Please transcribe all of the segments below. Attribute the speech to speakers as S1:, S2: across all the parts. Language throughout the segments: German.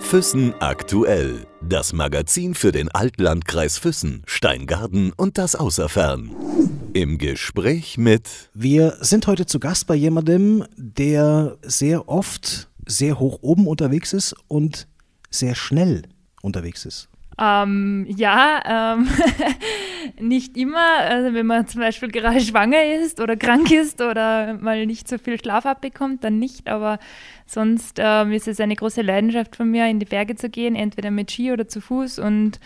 S1: Füssen aktuell. Das Magazin für den Altlandkreis Füssen, Steingarten und das Außerfern. Im Gespräch mit.
S2: Wir sind heute zu Gast bei jemandem, der sehr oft sehr hoch oben unterwegs ist und sehr schnell unterwegs ist.
S3: Ähm, ja, ähm, nicht immer. Also wenn man zum Beispiel gerade schwanger ist oder krank ist oder mal nicht so viel Schlaf abbekommt, dann nicht. Aber sonst ähm, ist es eine große Leidenschaft von mir, in die Berge zu gehen, entweder mit Ski oder zu Fuß und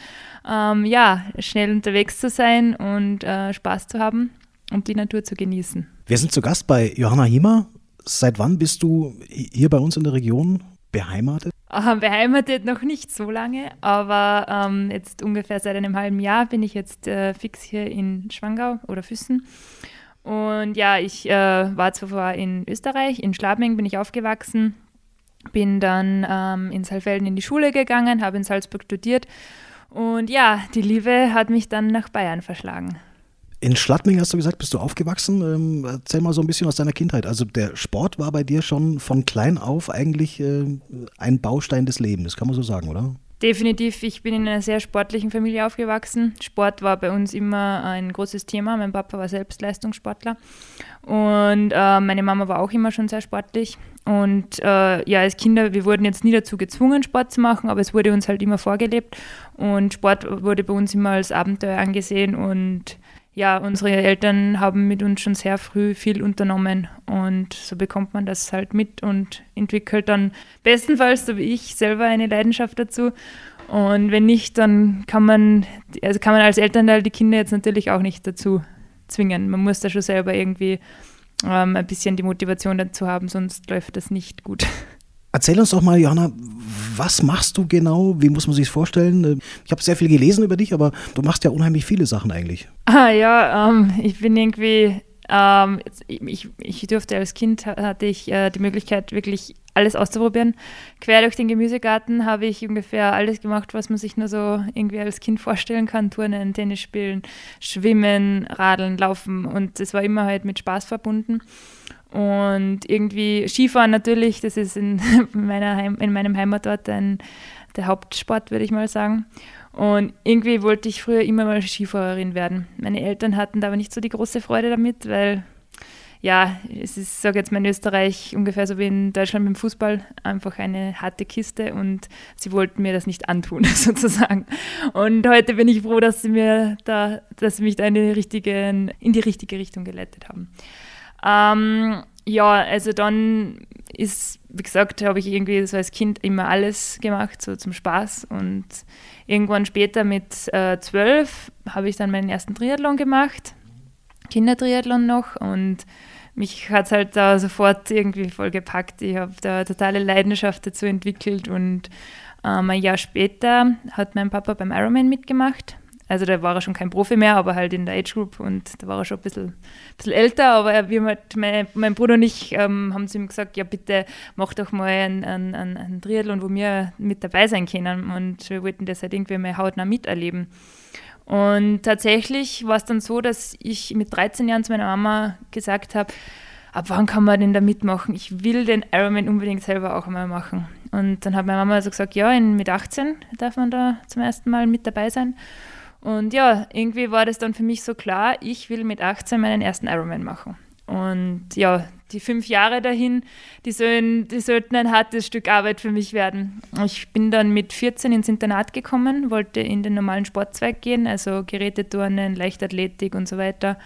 S3: ähm, ja, schnell unterwegs zu sein und äh, Spaß zu haben und die Natur zu genießen.
S2: Wir sind zu Gast bei Johanna Hiemer. Seit wann bist du hier bei uns in der Region beheimatet?
S3: Beheimatet noch nicht so lange, aber ähm, jetzt ungefähr seit einem halben Jahr bin ich jetzt äh, fix hier in Schwangau oder Füssen. Und ja, ich äh, war zuvor in Österreich, in Schlabming bin ich aufgewachsen, bin dann ähm, in Saalfelden in die Schule gegangen, habe in Salzburg studiert und ja, die Liebe hat mich dann nach Bayern verschlagen.
S2: In Schlattming hast du gesagt, bist du aufgewachsen. Ähm, erzähl mal so ein bisschen aus deiner Kindheit. Also der Sport war bei dir schon von klein auf eigentlich äh, ein Baustein des Lebens, kann man so sagen, oder?
S3: Definitiv. Ich bin in einer sehr sportlichen Familie aufgewachsen. Sport war bei uns immer ein großes Thema. Mein Papa war selbst Leistungssportler und äh, meine Mama war auch immer schon sehr sportlich. Und äh, ja, als Kinder, wir wurden jetzt nie dazu gezwungen, Sport zu machen, aber es wurde uns halt immer vorgelebt. Und Sport wurde bei uns immer als Abenteuer angesehen und ja, unsere Eltern haben mit uns schon sehr früh viel unternommen und so bekommt man das halt mit und entwickelt dann bestenfalls, so wie ich, selber eine Leidenschaft dazu. Und wenn nicht, dann kann man, also kann man als Elternteil die Kinder jetzt natürlich auch nicht dazu zwingen. Man muss da schon selber irgendwie ähm, ein bisschen die Motivation dazu haben, sonst läuft das nicht gut.
S2: Erzähl uns doch mal, Johanna, was machst du genau? Wie muss man sich vorstellen? Ich habe sehr viel gelesen über dich, aber du machst ja unheimlich viele Sachen eigentlich.
S3: Ah ja, ähm, ich bin irgendwie, ähm, ich, ich durfte als Kind, hatte ich äh, die Möglichkeit, wirklich alles auszuprobieren. Quer durch den Gemüsegarten habe ich ungefähr alles gemacht, was man sich nur so irgendwie als Kind vorstellen kann. Turnen, Tennis spielen, schwimmen, radeln, laufen und es war immer halt mit Spaß verbunden. Und irgendwie Skifahren natürlich, das ist in, meiner Heim, in meinem Heimatort ein, der Hauptsport, würde ich mal sagen. Und irgendwie wollte ich früher immer mal Skifahrerin werden. Meine Eltern hatten da aber nicht so die große Freude damit, weil ja, es ist, sage jetzt mal in Österreich ungefähr so wie in Deutschland mit dem Fußball, einfach eine harte Kiste und sie wollten mir das nicht antun, sozusagen. Und heute bin ich froh, dass sie mir da, dass sie mich da in die richtige, in die richtige Richtung geleitet haben. Ähm, ja, also dann ist, wie gesagt, habe ich irgendwie so als Kind immer alles gemacht, so zum Spaß. Und irgendwann später mit äh, zwölf habe ich dann meinen ersten Triathlon gemacht, Kindertriathlon noch. Und mich hat es halt da sofort irgendwie voll gepackt. Ich habe da totale Leidenschaft dazu entwickelt. Und ähm, ein Jahr später hat mein Papa beim Ironman mitgemacht also da war er schon kein Profi mehr, aber halt in der Age Group und da war er schon ein bisschen, bisschen älter. Aber wir halt, mein, mein Bruder und ich ähm, haben zu ihm gesagt, ja bitte mach doch mal einen, einen, einen Triathlon, wo wir mit dabei sein können. Und wir wollten das halt irgendwie mal hautnah miterleben. Und tatsächlich war es dann so, dass ich mit 13 Jahren zu meiner Mama gesagt habe, ab wann kann man denn da mitmachen? Ich will den Ironman unbedingt selber auch einmal machen. Und dann hat meine Mama also gesagt, ja, in, mit 18 darf man da zum ersten Mal mit dabei sein. Und ja, irgendwie war das dann für mich so klar, ich will mit 18 meinen ersten Ironman machen. Und ja, die fünf Jahre dahin, die, sollen, die sollten ein hartes Stück Arbeit für mich werden. Ich bin dann mit 14 ins Internat gekommen, wollte in den normalen Sportzweig gehen, also Geräteturnen, Leichtathletik und so weiter.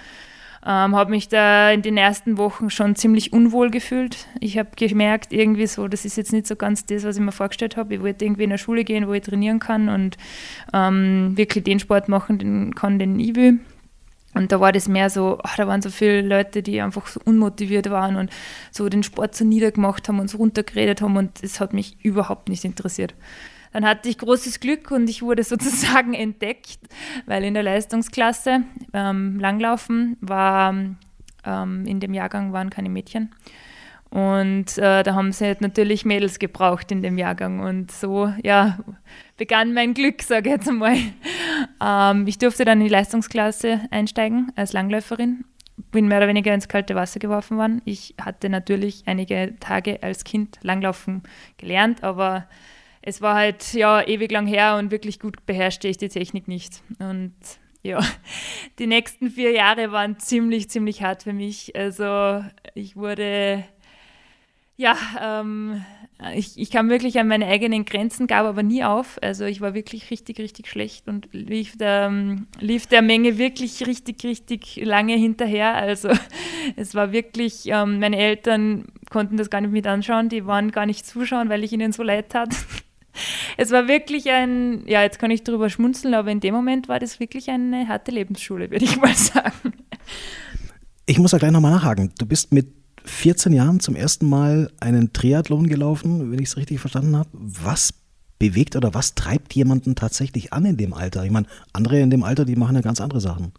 S3: Ähm, habe mich da in den ersten Wochen schon ziemlich unwohl gefühlt. Ich habe gemerkt, irgendwie so, das ist jetzt nicht so ganz das, was ich mir vorgestellt habe. Ich wollte irgendwie in eine Schule gehen, wo ich trainieren kann und ähm, wirklich den Sport machen den, kann, den ich will. Und da war das mehr so, ach, da waren so viele Leute, die einfach so unmotiviert waren und so den Sport so niedergemacht haben und so runtergeredet haben und das hat mich überhaupt nicht interessiert. Dann hatte ich großes Glück und ich wurde sozusagen entdeckt, weil in der Leistungsklasse ähm, Langlaufen war, ähm, in dem Jahrgang waren keine Mädchen. Und äh, da haben sie halt natürlich Mädels gebraucht in dem Jahrgang. Und so, ja, begann mein Glück, sage ich jetzt einmal. Ähm, ich durfte dann in die Leistungsklasse einsteigen als Langläuferin. bin mehr oder weniger ins kalte Wasser geworfen worden. Ich hatte natürlich einige Tage als Kind Langlaufen gelernt, aber es war halt ja ewig lang her und wirklich gut beherrschte ich die Technik nicht. Und ja, die nächsten vier Jahre waren ziemlich, ziemlich hart für mich. Also ich wurde, ja, ähm, ich, ich kam wirklich an meine eigenen Grenzen, gab aber nie auf. Also ich war wirklich richtig, richtig schlecht und lief der, ähm, lief der Menge wirklich richtig, richtig lange hinterher. Also es war wirklich, ähm, meine Eltern konnten das gar nicht mit anschauen, die waren gar nicht zuschauen, weil ich ihnen so leid tat. Es war wirklich ein, ja, jetzt kann ich darüber schmunzeln, aber in dem Moment war das wirklich eine harte Lebensschule, würde ich mal sagen.
S2: Ich muss da gleich nochmal nachhaken. Du bist mit 14 Jahren zum ersten Mal einen Triathlon gelaufen, wenn ich es richtig verstanden habe. Was bewegt oder was treibt jemanden tatsächlich an in dem Alter? Ich meine, andere in dem Alter, die machen ja ganz andere Sachen.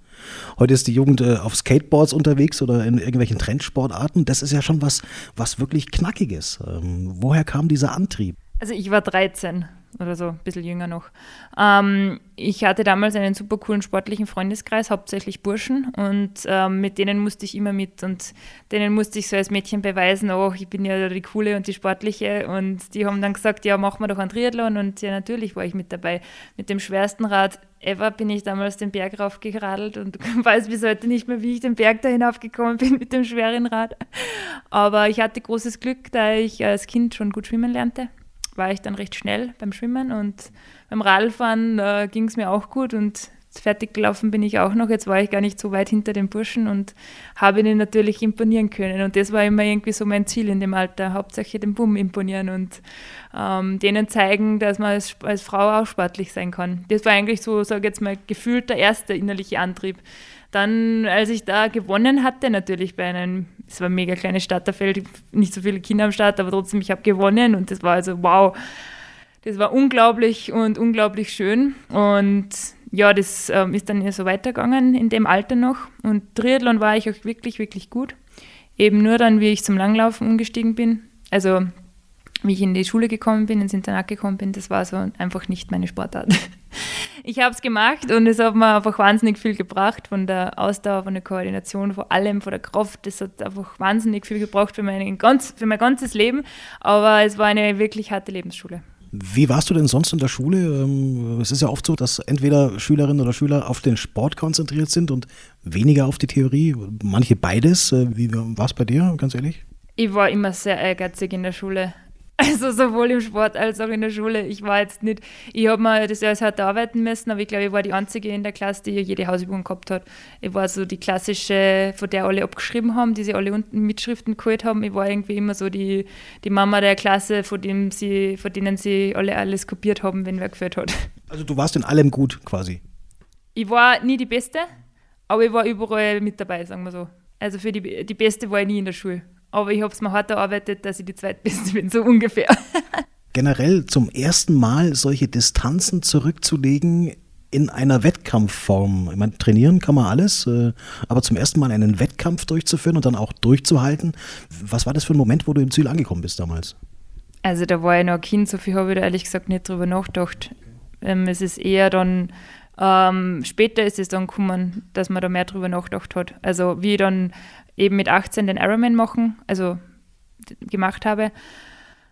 S2: Heute ist die Jugend äh, auf Skateboards unterwegs oder in irgendwelchen Trendsportarten. Das ist ja schon was, was wirklich Knackiges. Ähm, woher kam dieser Antrieb?
S3: Also ich war 13 oder so, ein bisschen jünger noch. Ähm, ich hatte damals einen super coolen sportlichen Freundeskreis, hauptsächlich Burschen, und ähm, mit denen musste ich immer mit und denen musste ich so als Mädchen beweisen, oh, ich bin ja die Coole und die Sportliche und die haben dann gesagt, ja, machen wir doch einen Triathlon und ja, natürlich war ich mit dabei. Mit dem schwersten Rad ever bin ich damals den Berg raufgeradelt und weiß bis heute nicht mehr, wie ich den Berg da hinaufgekommen bin mit dem schweren Rad. Aber ich hatte großes Glück, da ich als Kind schon gut schwimmen lernte war ich dann recht schnell beim Schwimmen und beim Radfahren äh, ging es mir auch gut und fertig gelaufen bin ich auch noch. Jetzt war ich gar nicht so weit hinter den Burschen und habe ihnen natürlich imponieren können. Und das war immer irgendwie so mein Ziel in dem Alter, hauptsächlich dem Bumm imponieren und ähm, denen zeigen, dass man als, als, Frau auch sportlich sein kann. Das war eigentlich so, sage ich jetzt mal, gefühlt der erste innerliche Antrieb. Dann, als ich da gewonnen hatte, natürlich bei einem es war ein mega kleines Starterfeld, nicht so viele Kinder am Start, aber trotzdem, ich habe gewonnen und das war also wow. Das war unglaublich und unglaublich schön. Und ja, das ähm, ist dann so weitergegangen in dem Alter noch. Und Triathlon war ich auch wirklich, wirklich gut. Eben nur dann, wie ich zum Langlaufen umgestiegen bin. Also wie ich in die Schule gekommen bin, ins Internat gekommen bin, das war so einfach nicht meine Sportart. Ich habe es gemacht und es hat mir einfach wahnsinnig viel gebracht von der Ausdauer, von der Koordination, vor allem von der Kraft. Das hat einfach wahnsinnig viel gebracht für mein, ganz, für mein ganzes Leben, aber es war eine wirklich harte Lebensschule.
S2: Wie warst du denn sonst in der Schule? Ähm, es ist ja oft so, dass entweder Schülerinnen oder Schüler auf den Sport konzentriert sind und weniger auf die Theorie. Manche beides. Äh, wie war es bei dir, ganz ehrlich?
S3: Ich war immer sehr ehrgeizig in der Schule. Also sowohl im Sport als auch in der Schule. Ich war jetzt nicht, ich habe mir das alles hart arbeiten müssen, aber ich glaube, ich war die Einzige in der Klasse, die jede Hausübung gehabt hat. Ich war so die klassische, von der alle abgeschrieben haben, die sie alle unten Mitschriften geholt haben. Ich war irgendwie immer so die, die Mama der Klasse, von, dem sie, von denen sie alle alles kopiert haben, wenn wer geführt hat.
S2: Also du warst in allem gut quasi?
S3: Ich war nie die Beste, aber ich war überall mit dabei, sagen wir so. Also für die, die Beste war ich nie in der Schule aber ich habe es mir hart erarbeitet, dass ich die Zweitbeste bin, so ungefähr.
S2: Generell zum ersten Mal solche Distanzen zurückzulegen in einer Wettkampfform. Ich meine, trainieren kann man alles, äh, aber zum ersten Mal einen Wettkampf durchzuführen und dann auch durchzuhalten. Was war das für ein Moment, wo du im Ziel angekommen bist damals?
S3: Also da war ich noch ein Kind, so viel habe ich da ehrlich gesagt nicht drüber nachgedacht. Ähm, es ist eher dann, ähm, später ist es dann gekommen, dass man da mehr drüber nachgedacht hat. Also wie ich dann eben mit 18 den Ironman machen, also gemacht habe,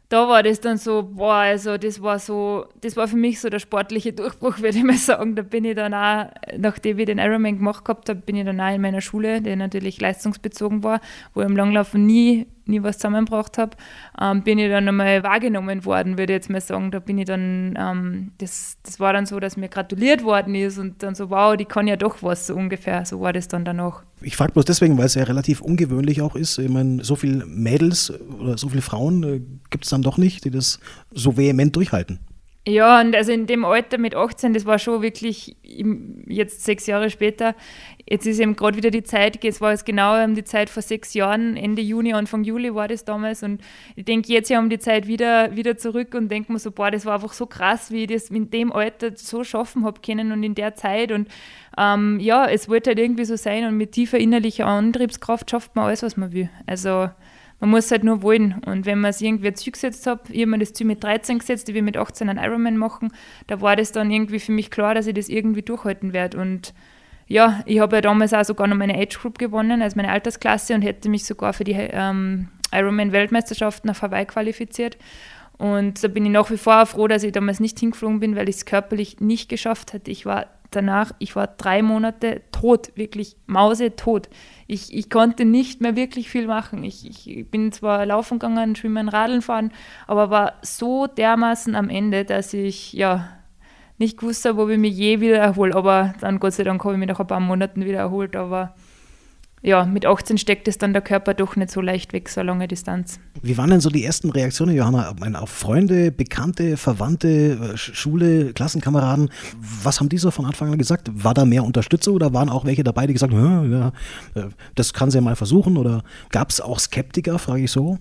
S3: da war das dann so, boah, also das war so, das war für mich so der sportliche Durchbruch, würde ich mal sagen. Da bin ich dann auch, nachdem ich den Ironman gemacht gehabt habe, bin ich dann auch in meiner Schule, die natürlich leistungsbezogen war, wo ich im Langlaufen nie nie was zusammengebracht habe, ähm, bin ich dann einmal wahrgenommen worden, würde ich jetzt mal sagen. Da bin ich dann, ähm, das, das war dann so, dass mir gratuliert worden ist und dann so, wow, die kann ja doch was, so ungefähr. So war das dann danach.
S2: Ich frage bloß deswegen, weil es ja relativ ungewöhnlich auch ist. Ich meine, so viele Mädels oder so viele Frauen äh, gibt es dann doch nicht, die das so vehement durchhalten.
S3: Ja, und also in dem Alter mit 18, das war schon wirklich jetzt sechs Jahre später. Jetzt ist eben gerade wieder die Zeit, es war jetzt genau um die Zeit vor sechs Jahren, Ende Juni, Anfang Juli war das damals. Und ich denke jetzt ja um die Zeit wieder, wieder zurück und denke mir so, boah, das war einfach so krass, wie ich das in dem Alter so schaffen habe können und in der Zeit. Und ähm, ja, es wollte halt irgendwie so sein und mit tiefer innerlicher Antriebskraft schafft man alles, was man will. Also man muss halt nur wollen. Und wenn man es irgendwie ein Ziel gesetzt hat, ich habe mir das Ziel mit 13 gesetzt, ich will mit 18 einen Ironman machen, da war das dann irgendwie für mich klar, dass ich das irgendwie durchhalten werde. Und ja, ich habe ja damals auch sogar noch meine Age Group gewonnen, also meine Altersklasse und hätte mich sogar für die ähm, Ironman-Weltmeisterschaften auf Hawaii qualifiziert. Und da bin ich nach wie vor froh, dass ich damals nicht hingeflogen bin, weil ich es körperlich nicht geschafft hätte. Ich war danach, ich war drei Monate tot, wirklich mausetot. Ich, ich konnte nicht mehr wirklich viel machen. Ich, ich bin zwar laufen gegangen, schwimmen, radeln fahren, aber war so dermaßen am Ende, dass ich ja nicht gewusst habe, ob ich mich je wieder erhole. Aber dann Gott sei Dank habe ich mich nach ein paar Monaten wieder erholt. Aber ja, mit 18 steckt es dann der Körper doch nicht so leicht weg, so lange Distanz.
S2: Wie waren denn so die ersten Reaktionen, Johanna? Auf Freunde, Bekannte, Verwandte, äh, Schule, Klassenkameraden? Was haben die so von Anfang an gesagt? War da mehr Unterstützung oder waren auch welche dabei, die gesagt haben, ja, äh, das kann sie ja mal versuchen? Oder gab es auch Skeptiker, frage ich so?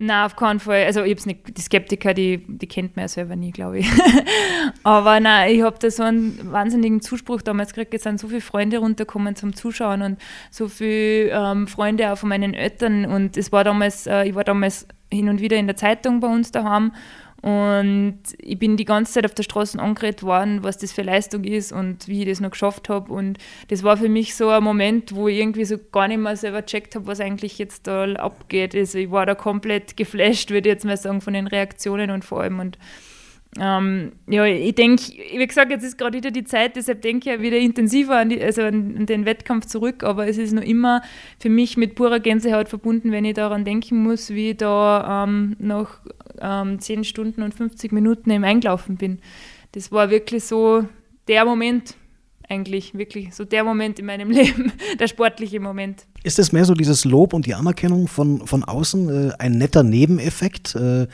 S3: Na, auf keinen Fall. Also ich hab's nicht, die Skeptiker, die, die kennt man ja selber nie, glaube ich. Aber nein, ich habe da so einen wahnsinnigen Zuspruch damals gekriegt. Es sind so viele Freunde runtergekommen zum Zuschauen und so viele ähm, Freunde auch von meinen Eltern. Und es war damals, äh, ich war damals hin und wieder in der Zeitung bei uns daheim und ich bin die ganze Zeit auf der Straße angeredet worden, was das für Leistung ist und wie ich das noch geschafft habe. Und das war für mich so ein Moment, wo ich irgendwie so gar nicht mehr selber gecheckt habe, was eigentlich jetzt da abgeht. Also ich war da komplett geflasht, würde ich jetzt mal sagen, von den Reaktionen und vor allem. Und ähm, ja, ich denke, wie gesagt, jetzt ist gerade wieder die Zeit, deshalb denke ich wieder intensiver an, die, also an, den Wettkampf zurück, aber es ist noch immer für mich mit purer Gänsehaut verbunden, wenn ich daran denken muss, wie ich da ähm, nach ähm, 10 Stunden und 50 Minuten im Eingelaufen bin. Das war wirklich so der Moment, eigentlich wirklich so der Moment in meinem Leben, der sportliche Moment.
S2: Ist es mehr so dieses Lob und die Anerkennung von, von außen, äh, ein netter Nebeneffekt? Äh,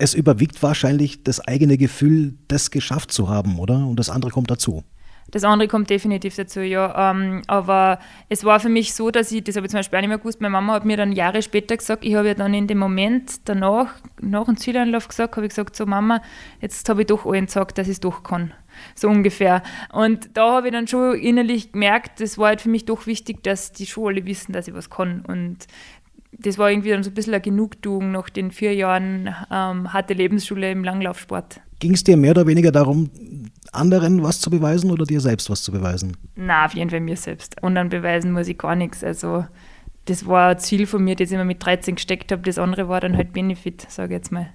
S2: es überwiegt wahrscheinlich das eigene Gefühl, das geschafft zu haben, oder? Und das andere kommt dazu.
S3: Das andere kommt definitiv dazu, ja. Ähm, aber es war für mich so, dass ich, das habe ich zum Beispiel auch nicht mehr gewusst, meine Mama hat mir dann Jahre später gesagt, ich habe ja dann in dem Moment danach, nach dem Zieleinlauf gesagt, habe ich gesagt, so Mama, jetzt habe ich doch allen gesagt, dass ich es doch kann. So ungefähr. Und da habe ich dann schon innerlich gemerkt, das war halt für mich doch wichtig, dass die schon alle wissen, dass ich was kann. Und das war irgendwie dann so ein bisschen eine Genugtuung nach den vier Jahren ähm, harte Lebensschule im Langlaufsport.
S2: Ging es dir mehr oder weniger darum, anderen was zu beweisen oder dir selbst was zu beweisen?
S3: Na, auf jeden Fall mir selbst. Und dann beweisen muss ich gar nichts. Also das war ein Ziel von mir, das ich mir mit 13 gesteckt habe. Das andere war dann halt Benefit, sage ich jetzt mal.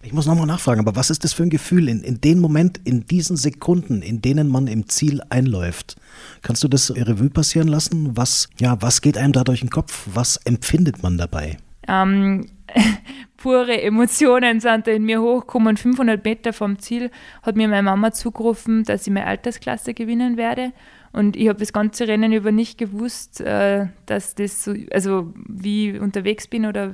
S2: Ich muss nochmal nachfragen, aber was ist das für ein Gefühl in, in dem Moment, in diesen Sekunden, in denen man im Ziel einläuft? Kannst du das Revue passieren lassen? Was, ja, was geht einem da durch den Kopf? Was empfindet man dabei?
S3: Ähm, pure Emotionen sind da in mir hochgekommen. 500 Meter vom Ziel hat mir meine Mama zugerufen, dass ich meine Altersklasse gewinnen werde. Und ich habe das ganze Rennen über nicht gewusst, äh, dass das so, also wie ich unterwegs bin oder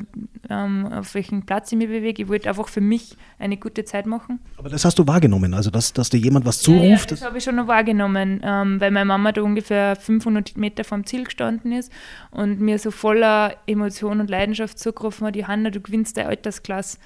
S3: ähm, auf welchen Platz ich mich bewege. Ich wollte einfach für mich eine gute Zeit machen.
S2: Aber das hast du wahrgenommen, also dass, dass dir jemand was zuruft? Ja, ja,
S3: das habe ich schon noch wahrgenommen, ähm, weil meine Mama da ungefähr 500 Meter vom Ziel gestanden ist und mir so voller Emotion und Leidenschaft zugerufen hat, Johanna, du gewinnst deine Altersklasse.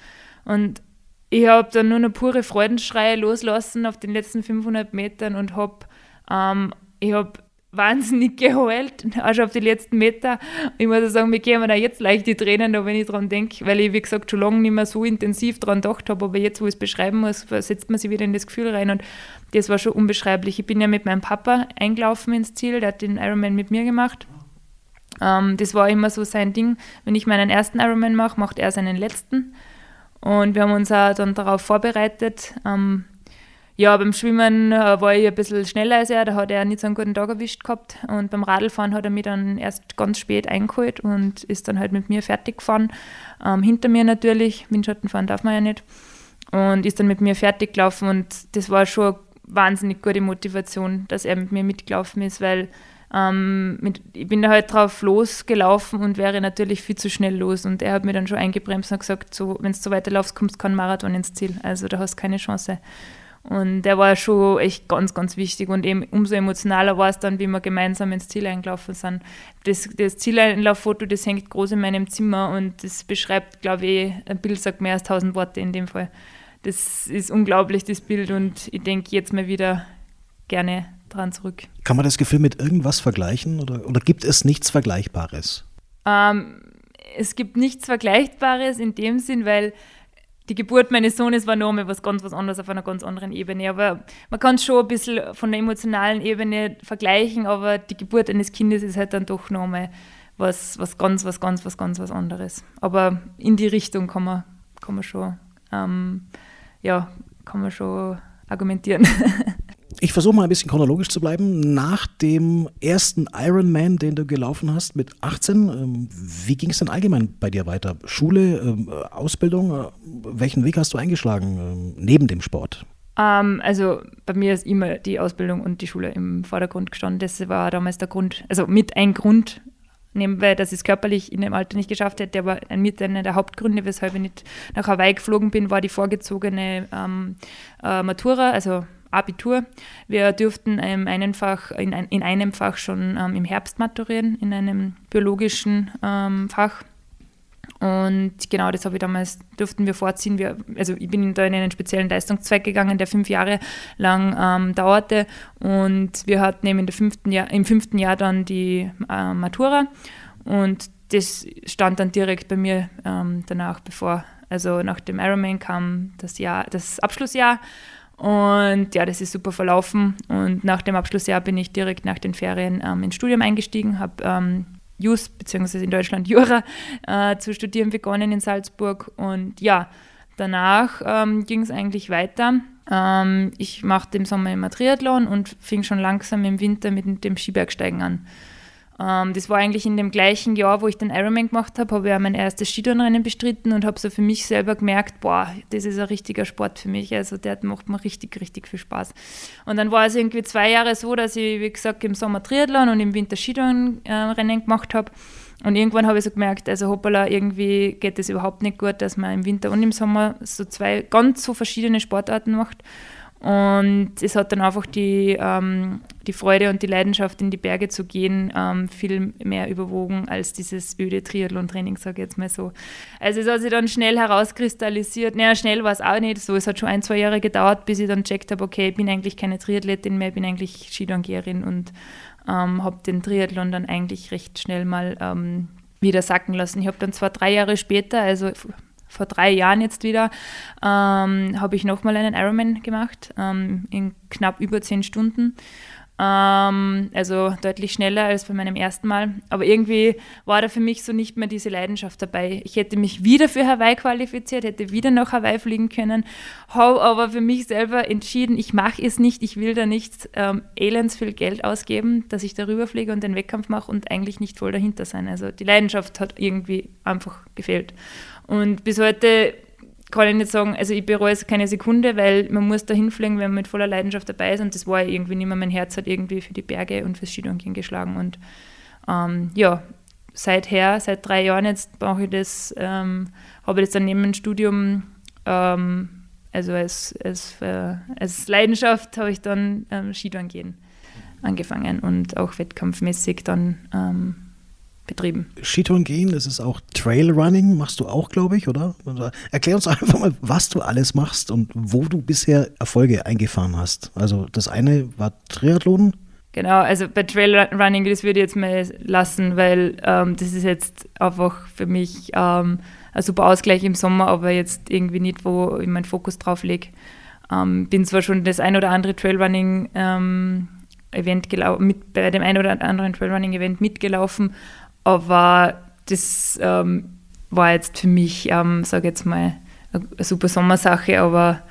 S3: Und ich habe dann nur eine pure Freudenschreie loslassen auf den letzten 500 Metern und habe ähm, ich habe wahnsinnig geheult, schon auf die letzten Meter. Ich muss sagen, mir gehen mir da jetzt leicht die Tränen, wenn ich dran denke, weil ich, wie gesagt, schon lange nicht mehr so intensiv dran gedacht habe, aber jetzt, wo ich es beschreiben muss, setzt man sich wieder in das Gefühl rein und das war schon unbeschreiblich. Ich bin ja mit meinem Papa eingelaufen ins Ziel, der hat den Ironman mit mir gemacht. Ähm, das war immer so sein Ding, wenn ich meinen ersten Ironman mache, macht er seinen letzten. Und wir haben uns auch dann darauf vorbereitet. Ähm, ja, beim Schwimmen äh, war ich ein bisschen schneller als er, da hat er nicht so einen guten Tag erwischt gehabt. Und beim Radlfahren hat er mich dann erst ganz spät eingeholt und ist dann halt mit mir fertig gefahren. Ähm, hinter mir natürlich, Windschattenfahren darf man ja nicht. Und ist dann mit mir fertig gelaufen und das war schon eine wahnsinnig gute Motivation, dass er mit mir mitgelaufen ist, weil ähm, mit, ich bin da halt drauf losgelaufen und wäre natürlich viel zu schnell los. Und er hat mir dann schon eingebremst und gesagt, so, wenn du so weiterlaufst, kommst du kein Marathon ins Ziel. Also da hast du keine Chance. Und der war schon echt ganz, ganz wichtig. Und eben umso emotionaler war es dann, wie wir gemeinsam ins Ziel eingelaufen sind. Das, das Zieleinlauffoto, das hängt groß in meinem Zimmer und das beschreibt, glaube ich, ein Bild sagt mehr als tausend Worte in dem Fall. Das ist unglaublich, das Bild. Und ich denke jetzt mal wieder gerne dran zurück.
S2: Kann man das Gefühl mit irgendwas vergleichen oder, oder gibt es nichts Vergleichbares?
S3: Ähm, es gibt nichts Vergleichbares in dem Sinn, weil die Geburt meines Sohnes war nochmal was ganz was anderes auf einer ganz anderen Ebene. Aber man kann es schon ein bisschen von der emotionalen Ebene vergleichen, aber die Geburt eines Kindes ist halt dann doch nochmal was, was ganz, was ganz, was ganz was anderes. Aber in die Richtung kann man, kann man schon, ähm, ja, kann man schon argumentieren.
S2: Ich versuche mal ein bisschen chronologisch zu bleiben. Nach dem ersten Ironman, den du gelaufen hast mit 18, ähm, wie ging es denn allgemein bei dir weiter? Schule, ähm, Ausbildung? Äh, welchen Weg hast du eingeschlagen ähm, neben dem Sport?
S3: Ähm, also bei mir ist immer die Ausbildung und die Schule im Vordergrund gestanden. Das war damals der Grund, also mit ein Grund, nebenbei, dass ich es körperlich in dem Alter nicht geschafft hätte, aber mit einer der Hauptgründe, weshalb ich nicht nach Hawaii geflogen bin, war die vorgezogene ähm, äh, Matura, also Abitur. Wir dürften ähm, einen Fach, in, ein, in, einem Fach schon ähm, im Herbst maturieren, in einem biologischen ähm, Fach. Und genau das habe ich damals, durften wir vorziehen. Wir, also ich bin da in einen speziellen Leistungszweig gegangen, der fünf Jahre lang ähm, dauerte. Und wir hatten eben in der fünften Jahr, im fünften Jahr dann die äh, Matura. Und das stand dann direkt bei mir ähm, danach, bevor, also nach dem Ironman kam das Jahr, das Abschlussjahr. Und ja, das ist super verlaufen. Und nach dem Abschlussjahr bin ich direkt nach den Ferien ähm, ins Studium eingestiegen, habe ähm, Jus bzw. in Deutschland Jura äh, zu studieren begonnen in Salzburg. Und ja, danach ähm, ging es eigentlich weiter. Ähm, ich machte im Sommer immer Triathlon und fing schon langsam im Winter mit dem Skibergsteigen an. Ähm, das war eigentlich in dem gleichen Jahr, wo ich den Ironman gemacht habe, habe ich auch mein erstes Skitourenrennen bestritten und habe so für mich selber gemerkt, boah, das ist ein richtiger Sport für mich. Also der macht mir richtig, richtig viel Spaß. Und dann war es irgendwie zwei Jahre so, dass ich, wie gesagt, im Sommer Triathlon und im Winter Skitourenrennen gemacht habe. Und irgendwann habe ich so gemerkt, also hoppala, irgendwie geht es überhaupt nicht gut, dass man im Winter und im Sommer so zwei ganz so verschiedene Sportarten macht. Und es hat dann einfach die, ähm, die Freude und die Leidenschaft, in die Berge zu gehen, ähm, viel mehr überwogen als dieses öde Triathlon-Training, sage ich jetzt mal so. Also es hat sich dann schnell herauskristallisiert. Naja, schnell war es auch nicht so. Es hat schon ein, zwei Jahre gedauert, bis ich dann checkt habe, okay, ich bin eigentlich keine Triathletin mehr, ich bin eigentlich Skidongerin und ähm, habe den Triathlon dann eigentlich recht schnell mal ähm, wieder sacken lassen. Ich habe dann zwar drei Jahre später, also vor drei Jahren jetzt wieder, ähm, habe ich nochmal einen Ironman gemacht, ähm, in knapp über zehn Stunden. Ähm, also deutlich schneller als bei meinem ersten Mal. Aber irgendwie war da für mich so nicht mehr diese Leidenschaft dabei. Ich hätte mich wieder für Hawaii qualifiziert, hätte wieder nach Hawaii fliegen können, habe aber für mich selber entschieden, ich mache es nicht, ich will da nicht ähm, elends viel Geld ausgeben, dass ich darüber fliege und den Wettkampf mache und eigentlich nicht voll dahinter sein. Also die Leidenschaft hat irgendwie einfach gefehlt. Und bis heute kann ich nicht sagen, also ich bereue es keine Sekunde, weil man muss da hinfliegen, wenn man mit voller Leidenschaft dabei ist und das war irgendwie nicht mehr. Mein Herz hat irgendwie für die Berge und fürs Skidonken geschlagen und ähm, ja, seither, seit drei Jahren jetzt mache ich das, ähm, habe ich das dann neben dem Studium, ähm, also als, als, äh, als Leidenschaft habe ich dann ähm, Skitouren gehen angefangen und auch wettkampfmäßig dann ähm, betrieben.
S2: Skitouren gehen, das ist auch Trailrunning, machst du auch, glaube ich, oder? Erklär uns einfach mal, was du alles machst und wo du bisher Erfolge eingefahren hast. Also das eine war Triathlon.
S3: Genau, also bei Trailrunning, das würde ich jetzt mal lassen, weil ähm, das ist jetzt einfach für mich ähm, ein super Ausgleich im Sommer, aber jetzt irgendwie nicht, wo ich meinen Fokus drauf lege. Ähm, bin zwar schon das ein oder andere Trailrunning ähm, Event mit, bei dem ein oder anderen Trailrunning-Event mitgelaufen, aber das ähm, war jetzt für mich, ähm, sage jetzt mal, eine super Sommersache, aber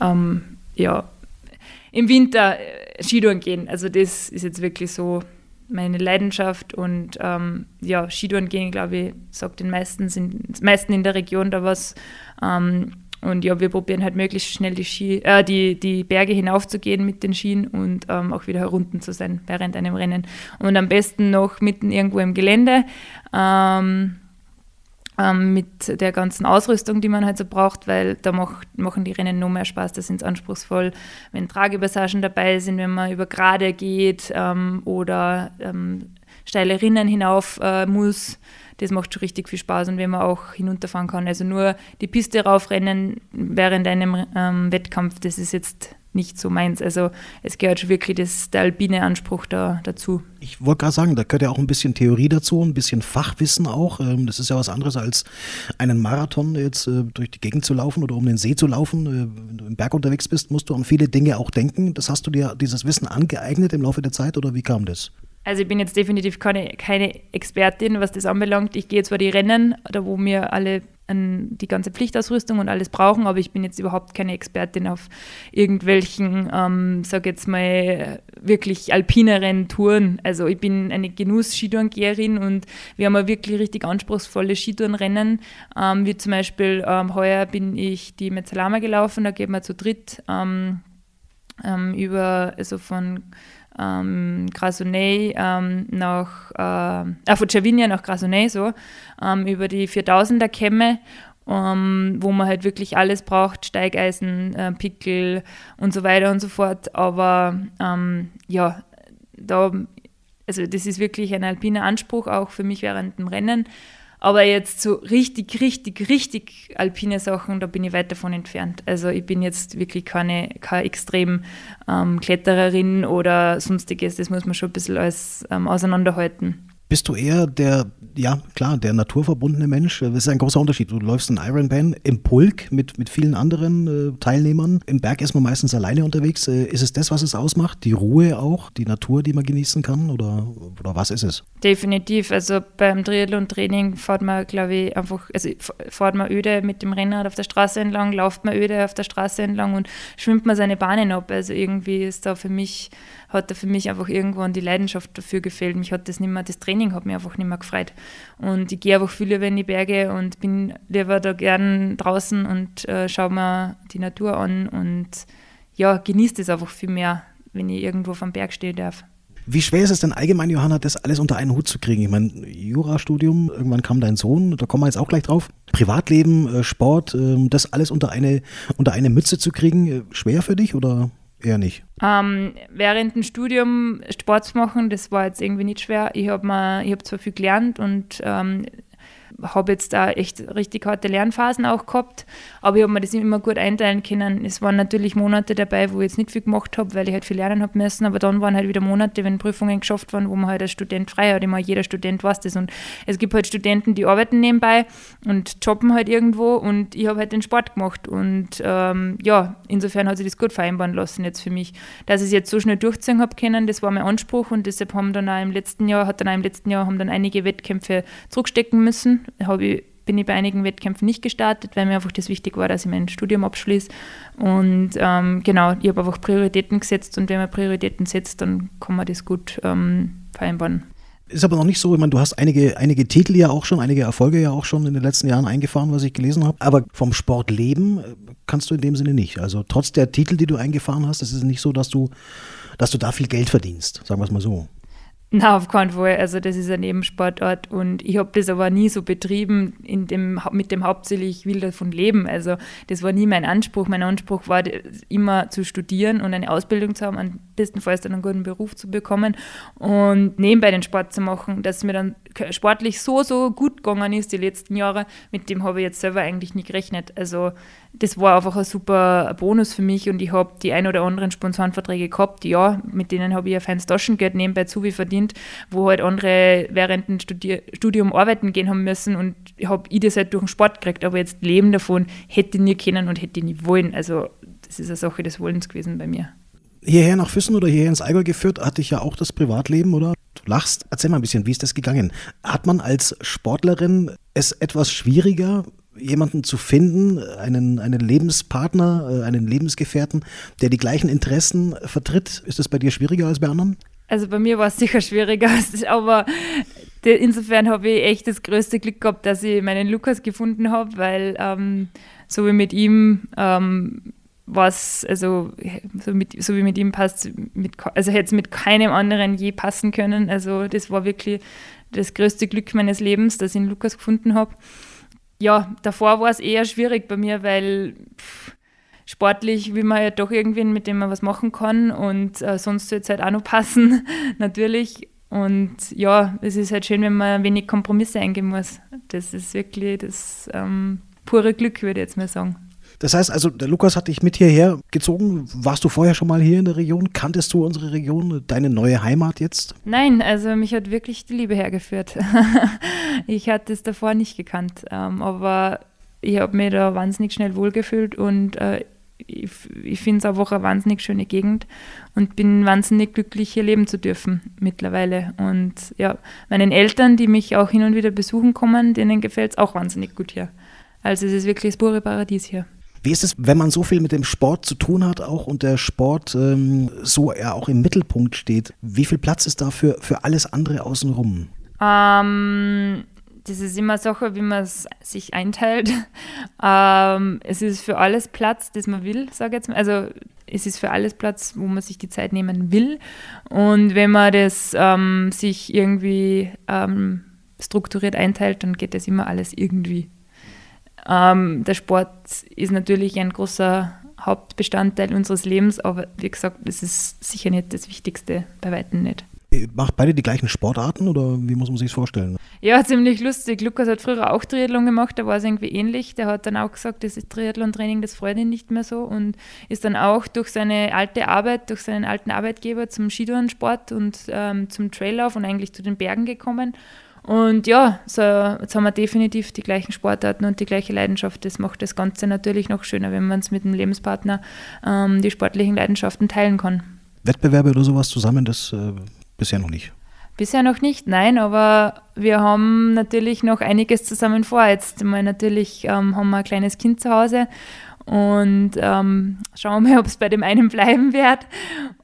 S3: ähm, ja, im Winter äh, Skitouren gehen, also das ist jetzt wirklich so meine Leidenschaft und ähm, ja, Skitouren gehen, glaube ich, sagt den meisten, sind meisten in der Region da was. Ähm, und ja, wir probieren halt möglichst schnell die, Ski, äh, die, die Berge hinaufzugehen mit den Skien und ähm, auch wieder herunten zu sein während einem Rennen. Und am besten noch mitten irgendwo im Gelände. Ähm, ähm, mit der ganzen Ausrüstung, die man halt so braucht, weil da macht, machen die Rennen noch mehr Spaß, da sind es anspruchsvoll, wenn Tragepassagen dabei sind, wenn man über Gerade geht ähm, oder ähm, steile Rinnen hinauf äh, muss das macht schon richtig viel Spaß und wenn man auch hinunterfahren kann. Also nur die Piste raufrennen während einem ähm, Wettkampf, das ist jetzt nicht so meins. Also es gehört schon wirklich das, der alpine Anspruch da, dazu.
S2: Ich wollte gerade sagen, da gehört ja auch ein bisschen Theorie dazu, ein bisschen Fachwissen auch. Ähm, das ist ja was anderes als einen Marathon jetzt äh, durch die Gegend zu laufen oder um den See zu laufen. Äh, wenn du im Berg unterwegs bist, musst du an viele Dinge auch denken. Das hast du dir dieses Wissen angeeignet im Laufe der Zeit oder wie kam das?
S3: Also ich bin jetzt definitiv keine, keine Expertin, was das anbelangt. Ich gehe zwar die Rennen, da wo wir alle die ganze Pflichtausrüstung und alles brauchen, aber ich bin jetzt überhaupt keine Expertin auf irgendwelchen, ähm, sag jetzt mal, wirklich alpineren Touren. Also ich bin eine Genuss-Skitourengeherin und wir haben ja wirklich richtig anspruchsvolle Skitourenrennen. Ähm, wie zum Beispiel ähm, heuer bin ich die Mezzalama gelaufen, da geht man zu dritt ähm, ähm, über, also von ähm, Grasoney ähm, nach, äh, äh, von Cervinia nach Grasoney so, ähm, über die 4000er Kämme, ähm, wo man halt wirklich alles braucht, Steigeisen, äh, Pickel und so weiter und so fort. Aber ähm, ja, da, also das ist wirklich ein alpiner Anspruch, auch für mich während dem Rennen. Aber jetzt so richtig, richtig, richtig alpine Sachen, da bin ich weit davon entfernt. Also ich bin jetzt wirklich keine, keine extrem ähm, Klettererin oder sonstiges. Das muss man schon ein bisschen alles ähm, auseinanderhalten.
S2: Bist du eher der, ja klar, der naturverbundene Mensch? Das ist ein großer Unterschied. Du läufst in Ironman im Pulk mit, mit vielen anderen äh, Teilnehmern. Im Berg ist man meistens alleine unterwegs. Äh, ist es das, was es ausmacht? Die Ruhe auch, die Natur, die man genießen kann? Oder, oder was ist es?
S3: Definitiv. Also beim Triathlon-Training fährt man, glaube ich, einfach, also fährt man öde mit dem Rennrad auf der Straße entlang, läuft man öde auf der Straße entlang und schwimmt man seine Bahnen ab. Also irgendwie ist da für mich hat da für mich einfach irgendwann die Leidenschaft dafür gefehlt. Mich hat das nicht mehr, das Training hat mich einfach nicht mehr gefreut. Und ich gehe einfach viel lieber in die Berge und bin lieber da gern draußen und äh, schaue mir die Natur an und ja, genieße das einfach viel mehr, wenn ich irgendwo vom Berg stehen darf.
S2: Wie schwer ist es denn allgemein, Johanna, das alles unter einen Hut zu kriegen? Ich meine, Jurastudium, irgendwann kam dein Sohn, da kommen wir jetzt auch gleich drauf. Privatleben, äh, Sport, ähm, das alles unter eine, unter eine Mütze zu kriegen, äh, schwer für dich oder? Eher nicht.
S3: Ähm, während dem Studium Sport zu machen, das war jetzt irgendwie nicht schwer. Ich habe hab zwar viel gelernt und ähm, habe jetzt da echt richtig harte Lernphasen auch gehabt, aber ich habe mir das immer gut einteilen können. Es waren natürlich Monate dabei, wo ich jetzt nicht viel gemacht habe, weil ich halt viel lernen habe müssen, aber dann waren halt wieder Monate, wenn Prüfungen geschafft waren, wo man halt als Student frei hat. Immer jeder Student weiß das und es gibt halt Studenten, die arbeiten nebenbei und jobben halt irgendwo und ich habe halt den Sport gemacht und ähm, ja, insofern hat sich das gut vereinbaren lassen jetzt für mich. Dass ich es jetzt so schnell durchziehen habe können, das war mein Anspruch und deshalb haben dann auch im letzten Jahr, hat dann auch im letzten Jahr haben dann einige Wettkämpfe zurückstecken müssen, ich, bin ich bei einigen Wettkämpfen nicht gestartet, weil mir einfach das wichtig war, dass ich mein Studium abschließe. Und ähm, genau, ich habe einfach Prioritäten gesetzt und wenn man Prioritäten setzt, dann kann man das gut ähm, vereinbaren.
S2: Ist aber noch nicht so, ich meine, du hast einige, einige Titel ja auch schon, einige Erfolge ja auch schon in den letzten Jahren eingefahren, was ich gelesen habe. Aber vom Sport leben äh, kannst du in dem Sinne nicht. Also trotz der Titel, die du eingefahren hast, ist es nicht so, dass du, dass du da viel Geld verdienst, sagen wir es mal so.
S3: Na, auf keinen Fall. Also das ist ein Nebensportort und ich habe das aber nie so betrieben in dem, mit dem hauptsächlich, ich will davon leben. Also das war nie mein Anspruch. Mein Anspruch war immer zu studieren und eine Ausbildung zu haben, am bestenfalls dann einen guten Beruf zu bekommen und nebenbei den Sport zu machen, dass mir dann sportlich so, so gut gegangen ist die letzten Jahre. Mit dem habe ich jetzt selber eigentlich nie gerechnet. Also das war einfach ein super Bonus für mich und ich habe die ein oder anderen Sponsorenverträge gehabt, ja, mit denen habe ich ein feines Taschengeld nebenbei zu wie verdient, wo halt andere während dem Studier Studium arbeiten gehen haben müssen und habe ich das halt durch den Sport gekriegt, aber jetzt Leben davon hätte ich nie können und hätte ich nie wollen. Also das ist eine Sache des Wollens gewesen bei mir.
S2: Hierher nach Füssen oder hierher ins Allgäu geführt, hatte ich ja auch das Privatleben, oder? Du lachst. Erzähl mal ein bisschen, wie ist das gegangen? Hat man als Sportlerin es etwas schwieriger, jemanden zu finden, einen, einen Lebenspartner, äh, einen Lebensgefährten, der die gleichen Interessen vertritt? Ist das bei dir schwieriger als bei anderen?
S3: Also bei mir war es sicher schwieriger, aber insofern habe ich echt das größte Glück gehabt, dass ich meinen Lukas gefunden habe, weil ähm, so wie mit ihm ähm, was, also so, mit, so, wie mit ihm passt, mit, also hätte es mit keinem anderen je passen können. Also das war wirklich das größte Glück meines Lebens, dass ich ihn Lukas gefunden habe ja, davor war es eher schwierig bei mir, weil pff, sportlich will man ja doch irgendwen, mit dem man was machen kann und äh, sonst soll es halt auch noch passen, natürlich. Und ja, es ist halt schön, wenn man wenig Kompromisse eingehen muss. Das ist wirklich das ähm, pure Glück, würde ich jetzt mal sagen.
S2: Das heißt also, der Lukas hat dich mit hierher gezogen. Warst du vorher schon mal hier in der Region? Kanntest du unsere Region, deine neue Heimat jetzt?
S3: Nein, also mich hat wirklich die Liebe hergeführt. ich hatte es davor nicht gekannt, ähm, aber ich habe mich da wahnsinnig schnell wohlgefühlt und äh, ich, ich finde es einfach eine wahnsinnig schöne Gegend und bin wahnsinnig glücklich, hier leben zu dürfen mittlerweile. Und ja, meinen Eltern, die mich auch hin und wieder besuchen kommen, denen gefällt es auch wahnsinnig gut hier. Also es ist wirklich das pure Paradies hier.
S2: Wie ist es, wenn man so viel mit dem Sport zu tun hat auch und der Sport ähm, so ja auch im Mittelpunkt steht? Wie viel Platz ist da für, für alles andere außenrum?
S3: Ähm, das ist immer Sache, wie man es sich einteilt. Ähm, es ist für alles Platz, das man will, sage ich jetzt mal. Also es ist für alles Platz, wo man sich die Zeit nehmen will. Und wenn man das ähm, sich irgendwie ähm, strukturiert einteilt, dann geht das immer alles irgendwie. Ähm, der Sport ist natürlich ein großer Hauptbestandteil unseres Lebens, aber wie gesagt, das ist sicher nicht das Wichtigste, bei weitem nicht.
S2: Macht beide die gleichen Sportarten oder wie muss man sich das vorstellen?
S3: Ja, ziemlich lustig. Lukas hat früher auch Triathlon gemacht, da war es irgendwie ähnlich. Der hat dann auch gesagt, das ist Triathlon-Training, das freut ihn nicht mehr so und ist dann auch durch seine alte Arbeit, durch seinen alten Arbeitgeber zum Skitourensport und ähm, zum Traillauf und eigentlich zu den Bergen gekommen und ja, so, jetzt haben wir definitiv die gleichen Sportarten und die gleiche Leidenschaft. Das macht das Ganze natürlich noch schöner, wenn man es mit dem Lebenspartner ähm, die sportlichen Leidenschaften teilen kann.
S2: Wettbewerbe oder sowas zusammen, das äh, bisher noch nicht?
S3: Bisher noch nicht, nein, aber wir haben natürlich noch einiges zusammen vor. Jetzt mal natürlich ähm, haben wir ein kleines Kind zu Hause und ähm, schauen wir, ob es bei dem einen bleiben wird.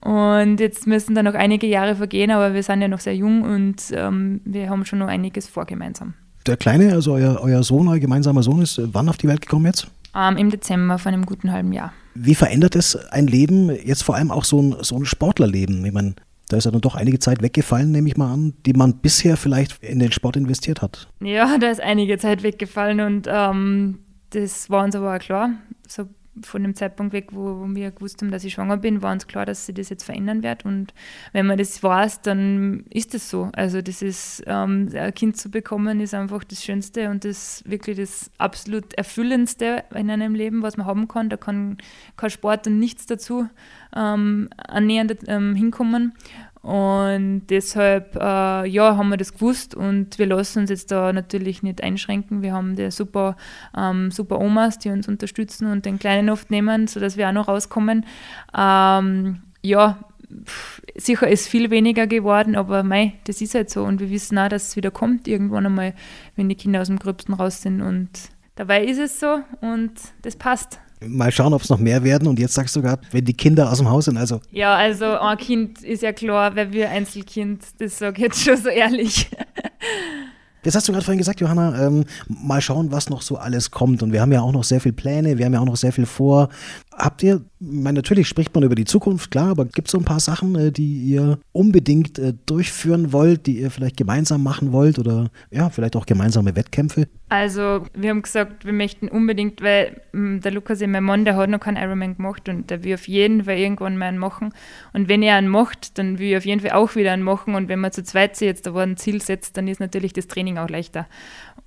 S3: Und jetzt müssen da noch einige Jahre vergehen, aber wir sind ja noch sehr jung und ähm, wir haben schon noch einiges vor gemeinsam.
S2: Der Kleine, also euer, euer Sohn, euer gemeinsamer Sohn, ist wann auf die Welt gekommen jetzt?
S3: Ähm, Im Dezember von einem guten halben Jahr.
S2: Wie verändert es ein Leben, jetzt vor allem auch so ein, so ein Sportlerleben? Ich meine, da ist ja dann doch einige Zeit weggefallen, nehme ich mal an, die man bisher vielleicht in den Sport investiert hat.
S3: Ja, da ist einige Zeit weggefallen und ähm, das war uns aber auch klar. So von dem Zeitpunkt weg, wo, wo wir gewusst haben, dass ich schwanger bin, war uns klar, dass sich das jetzt verändern wird. Und wenn man das weiß, dann ist das so. Also das ist, ähm, ein Kind zu bekommen, ist einfach das Schönste und das wirklich das absolut Erfüllendste in einem Leben, was man haben kann. Da kann kein Sport und nichts dazu ähm, annähernd ähm, hinkommen. Und deshalb, äh, ja, haben wir das gewusst und wir lassen uns jetzt da natürlich nicht einschränken. Wir haben die super, ähm, super Omas, die uns unterstützen und den Kleinen oft nehmen, sodass wir auch noch rauskommen. Ähm, ja, sicher ist viel weniger geworden, aber mei, das ist halt so. Und wir wissen auch, dass es wieder kommt, irgendwann einmal, wenn die Kinder aus dem Gröbsten raus sind. Und dabei ist es so und das passt.
S2: Mal schauen, ob es noch mehr werden. Und jetzt sagst du gerade, wenn die Kinder aus dem Haus sind, also.
S3: Ja, also ein Kind ist ja klar, wer wir Einzelkind, das sage ich jetzt schon so ehrlich.
S2: Jetzt hast du gerade vorhin gesagt, Johanna, ähm, mal schauen, was noch so alles kommt. Und wir haben ja auch noch sehr viele Pläne, wir haben ja auch noch sehr viel vor. Habt ihr, meine, natürlich spricht man über die Zukunft, klar, aber gibt es so ein paar Sachen, äh, die ihr unbedingt äh, durchführen wollt, die ihr vielleicht gemeinsam machen wollt oder ja, vielleicht auch gemeinsame Wettkämpfe?
S3: Also, wir haben gesagt, wir möchten unbedingt, weil mh, der Lukas, mein Mann, der hat noch keinen Ironman gemacht und der will auf jeden Fall irgendwann mal einen machen. Und wenn er einen macht, dann will ich auf jeden Fall auch wieder einen machen. Und wenn man zu zweit sich jetzt da ein Ziel setzt, dann ist natürlich das Training auch leichter.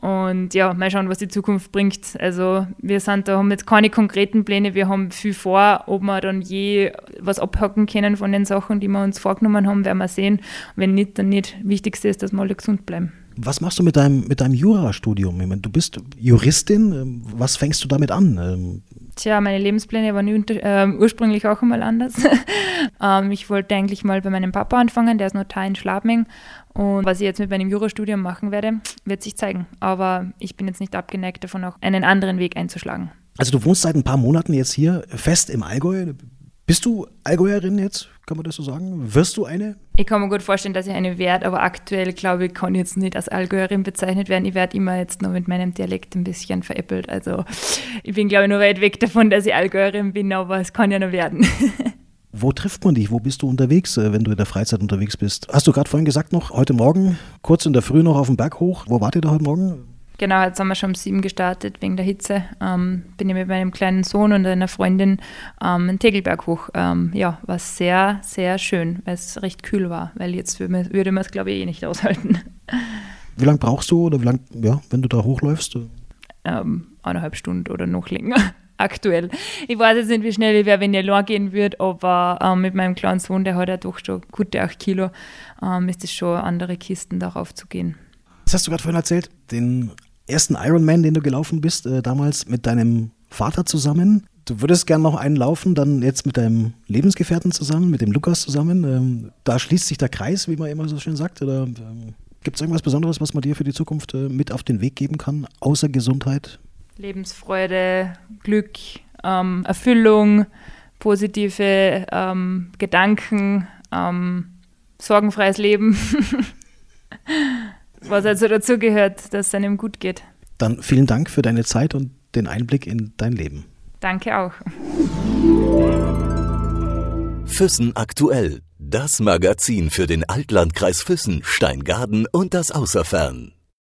S3: Und ja, mal schauen, was die Zukunft bringt. Also, wir sind da, haben jetzt keine konkreten Pläne, wir haben viel vor. Ob wir dann je was abhacken können von den Sachen, die wir uns vorgenommen haben, werden wir sehen. wenn nicht, dann nicht. Wichtigste ist, dass wir alle gesund bleiben.
S2: Was machst du mit deinem, mit deinem Jurastudium? Ich meine, du bist Juristin, was fängst du damit an? Ähm,
S3: Tja, meine Lebenspläne waren äh, ursprünglich auch einmal anders. ähm, ich wollte eigentlich mal bei meinem Papa anfangen, der ist Notar in Schlabming. Und was ich jetzt mit meinem Jurastudium machen werde, wird sich zeigen. Aber ich bin jetzt nicht abgeneigt davon, auch einen anderen Weg einzuschlagen.
S2: Also du wohnst seit ein paar Monaten jetzt hier fest im Allgäu. Bist du Allgäuerin jetzt? Kann man das so sagen? Wirst du eine?
S3: Ich kann mir gut vorstellen, dass ich eine werde, aber aktuell glaube ich, kann ich jetzt nicht als Allgäuerin bezeichnet werden. Ich werde immer jetzt noch mit meinem Dialekt ein bisschen veräppelt. Also ich bin, glaube ich, noch weit weg davon, dass ich Allgäuerin bin, aber es kann ja noch werden.
S2: Wo trifft man dich? Wo bist du unterwegs, äh, wenn du in der Freizeit unterwegs bist? Hast du gerade vorhin gesagt noch, heute Morgen, kurz in der Früh noch auf dem Berg hoch. Wo wart ihr da heute Morgen?
S3: Genau, jetzt haben wir schon um sieben gestartet wegen der Hitze. Ähm, bin ich mit meinem kleinen Sohn und einer Freundin ähm, einen Tegelberg hoch. Ähm, ja, war sehr, sehr schön, weil es recht kühl war, weil jetzt würde man es, glaube ich, eh nicht aushalten.
S2: Wie lange brauchst du oder wie lang, ja, wenn du da hochläufst?
S3: Ähm, eineinhalb Stunden oder noch länger. Aktuell. Ich weiß jetzt nicht, wie schnell ich wäre, wenn ich allein gehen würde, aber ähm, mit meinem kleinen Sohn, der hat ja doch schon gute 8 Kilo, ähm, ist es schon andere Kisten darauf zu gehen.
S2: Das hast du gerade vorhin erzählt, den ersten Ironman, den du gelaufen bist, äh, damals mit deinem Vater zusammen. Du würdest gerne noch einen laufen, dann jetzt mit deinem Lebensgefährten zusammen, mit dem Lukas zusammen. Ähm, da schließt sich der Kreis, wie man immer so schön sagt. Oder ähm, gibt es irgendwas Besonderes, was man dir für die Zukunft äh, mit auf den Weg geben kann, außer Gesundheit?
S3: Lebensfreude, Glück, ähm, Erfüllung, positive ähm, Gedanken, ähm, sorgenfreies Leben. was also dazu gehört, dass es einem gut geht.
S2: Dann vielen Dank für deine Zeit und den Einblick in dein Leben.
S3: Danke auch.
S1: Füssen aktuell. Das Magazin für den Altlandkreis Füssen, Steingaden und das Außerfern.